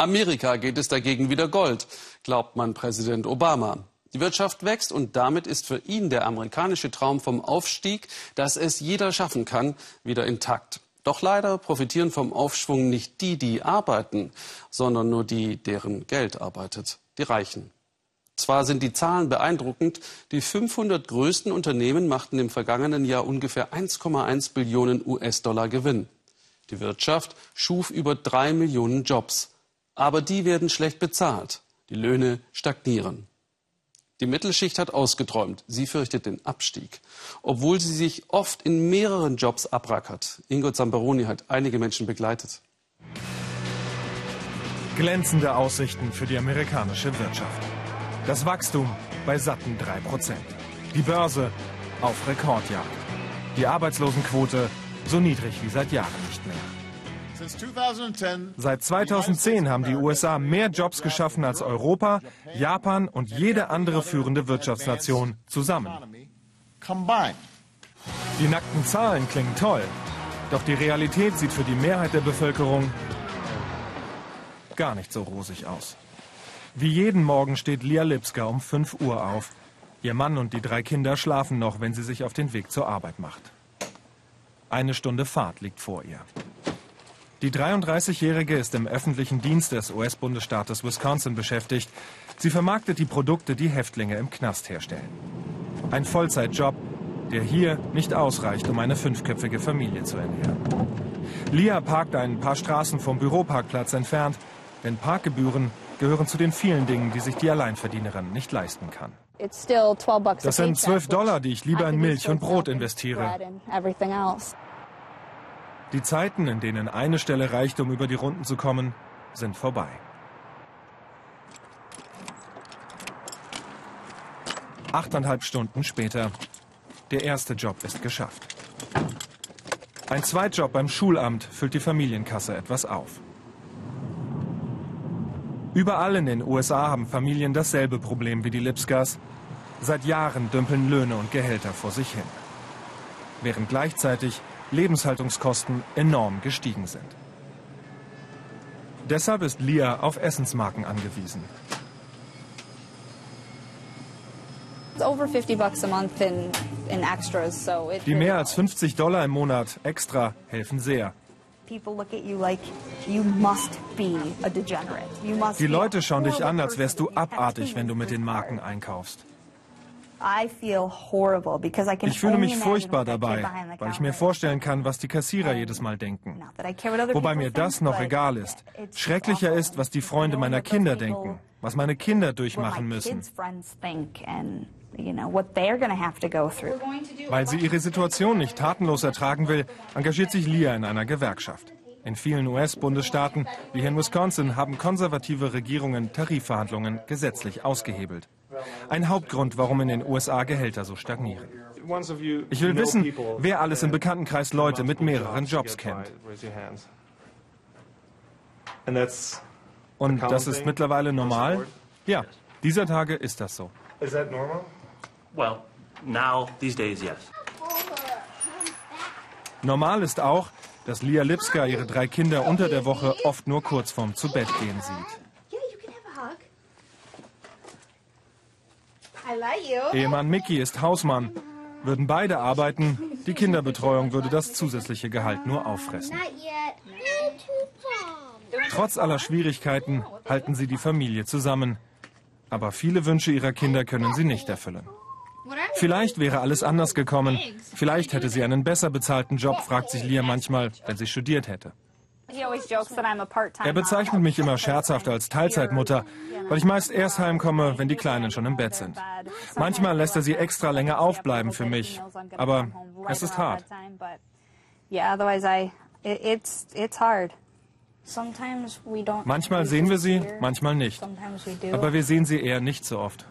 Amerika geht es dagegen wieder Gold, glaubt man Präsident Obama. Die Wirtschaft wächst und damit ist für ihn der amerikanische Traum vom Aufstieg, dass es jeder schaffen kann, wieder intakt. Doch leider profitieren vom Aufschwung nicht die, die arbeiten, sondern nur die, deren Geld arbeitet, die Reichen. Zwar sind die Zahlen beeindruckend, die 500 größten Unternehmen machten im vergangenen Jahr ungefähr 1,1 Billionen US-Dollar Gewinn. Die Wirtschaft schuf über drei Millionen Jobs. Aber die werden schlecht bezahlt. Die Löhne stagnieren. Die Mittelschicht hat ausgeträumt. Sie fürchtet den Abstieg. Obwohl sie sich oft in mehreren Jobs abrackert. Ingo Zamperoni hat einige Menschen begleitet. Glänzende Aussichten für die amerikanische Wirtschaft. Das Wachstum bei satten 3%. Die Börse auf Rekordjagd. Die Arbeitslosenquote so niedrig wie seit Jahren nicht mehr. Seit 2010 haben die USA mehr Jobs geschaffen als Europa, Japan und jede andere führende Wirtschaftsnation zusammen. Die nackten Zahlen klingen toll, doch die Realität sieht für die Mehrheit der Bevölkerung gar nicht so rosig aus. Wie jeden Morgen steht Lia Lipska um 5 Uhr auf. Ihr Mann und die drei Kinder schlafen noch, wenn sie sich auf den Weg zur Arbeit macht. Eine Stunde Fahrt liegt vor ihr. Die 33-Jährige ist im öffentlichen Dienst des US-Bundesstaates Wisconsin beschäftigt. Sie vermarktet die Produkte, die Häftlinge im Knast herstellen. Ein Vollzeitjob, der hier nicht ausreicht, um eine fünfköpfige Familie zu ernähren. Lia parkt ein paar Straßen vom Büroparkplatz entfernt, denn Parkgebühren gehören zu den vielen Dingen, die sich die Alleinverdienerin nicht leisten kann. Das sind 12 Dollar, die ich lieber in Milch und Brot investiere. Die Zeiten, in denen eine Stelle reicht, um über die Runden zu kommen, sind vorbei. Achteinhalb Stunden später. Der erste Job ist geschafft. Ein Zweitjob beim Schulamt füllt die Familienkasse etwas auf. Überall in den USA haben Familien dasselbe Problem wie die Lipskas. Seit Jahren dümpeln Löhne und Gehälter vor sich hin. Während gleichzeitig Lebenshaltungskosten enorm gestiegen sind. Deshalb ist Lia auf Essensmarken angewiesen. Die mehr als 50 Dollar im Monat extra helfen sehr. Die Leute schauen dich an, als wärst du abartig, wenn du mit den Marken einkaufst. Ich fühle mich furchtbar dabei, weil ich mir vorstellen kann, was die Kassierer jedes Mal denken. Wobei mir das noch egal ist. Schrecklicher ist, was die Freunde meiner Kinder denken, was meine Kinder durchmachen müssen. Weil sie ihre Situation nicht tatenlos ertragen will, engagiert sich Lia in einer Gewerkschaft. In vielen US-Bundesstaaten, wie hier in Wisconsin, haben konservative Regierungen Tarifverhandlungen gesetzlich ausgehebelt. Ein Hauptgrund, warum in den USA Gehälter so stagnieren. Ich will wissen, wer alles im Bekanntenkreis Leute mit mehreren Jobs kennt. Und das ist mittlerweile normal? Ja, dieser Tage ist das so. Normal ist auch, dass Lia Lipska ihre drei Kinder unter der Woche oft nur kurz vorm Zubettgehen sieht. Ehemann Mickey ist Hausmann. Würden beide arbeiten, die Kinderbetreuung würde das zusätzliche Gehalt nur auffressen. Trotz aller Schwierigkeiten halten sie die Familie zusammen. Aber viele Wünsche ihrer Kinder können sie nicht erfüllen. Vielleicht wäre alles anders gekommen. Vielleicht hätte sie einen besser bezahlten Job, fragt sich Lia manchmal, wenn sie studiert hätte. Er bezeichnet mich immer scherzhaft als Teilzeitmutter, weil ich meist erst heimkomme, wenn die Kleinen schon im Bett sind. Manchmal lässt er sie extra länger aufbleiben für mich, aber es ist hart. Manchmal sehen wir sie, manchmal nicht. Aber wir sehen sie eher nicht so oft.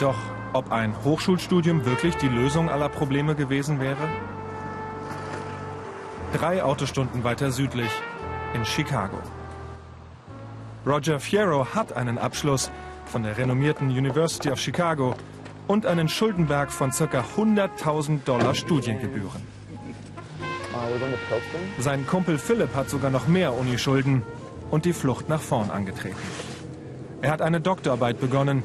Doch ob ein Hochschulstudium wirklich die Lösung aller Probleme gewesen wäre? Drei Autostunden weiter südlich, in Chicago. Roger Fierro hat einen Abschluss von der renommierten University of Chicago, und einen Schuldenberg von ca. 100.000 Dollar Studiengebühren. Sein Kumpel Philipp hat sogar noch mehr Unischulden und die Flucht nach vorn angetreten. Er hat eine Doktorarbeit begonnen,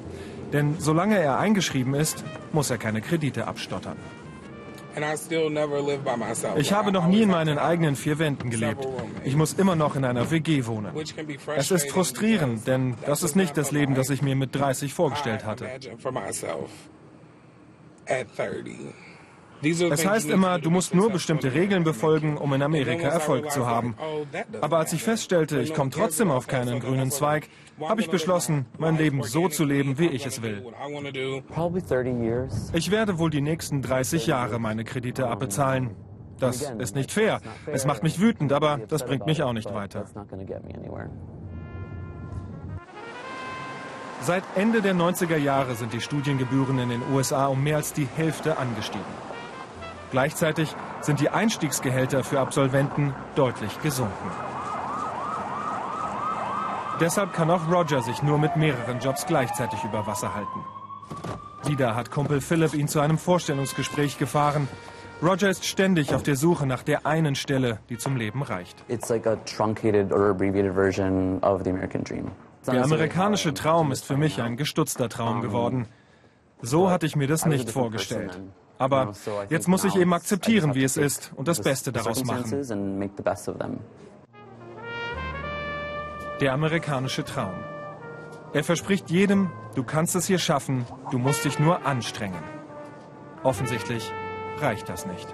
denn solange er eingeschrieben ist, muss er keine Kredite abstottern. Ich habe noch nie in meinen eigenen vier Wänden gelebt. Ich muss immer noch in einer WG wohnen. Es ist frustrierend, denn das ist nicht das Leben, das ich mir mit 30 vorgestellt hatte. Es heißt immer, du musst nur bestimmte Regeln befolgen, um in Amerika Erfolg zu haben. Aber als ich feststellte, ich komme trotzdem auf keinen grünen Zweig, habe ich beschlossen, mein Leben so zu leben, wie ich es will. Ich werde wohl die nächsten 30 Jahre meine Kredite abbezahlen. Das ist nicht fair. Es macht mich wütend, aber das bringt mich auch nicht weiter. Seit Ende der 90er Jahre sind die Studiengebühren in den USA um mehr als die Hälfte angestiegen. Gleichzeitig sind die Einstiegsgehälter für Absolventen deutlich gesunken. Deshalb kann auch Roger sich nur mit mehreren Jobs gleichzeitig über Wasser halten. Wieder hat Kumpel Philip ihn zu einem Vorstellungsgespräch gefahren. Roger ist ständig auf der Suche nach der einen Stelle, die zum Leben reicht. Der amerikanische Traum ist für mich ein gestutzter Traum geworden. So hatte ich mir das nicht vorgestellt. Aber jetzt muss ich eben akzeptieren, wie es ist und das Beste daraus machen. Der amerikanische Traum. Er verspricht jedem, du kannst es hier schaffen, du musst dich nur anstrengen. Offensichtlich reicht das nicht.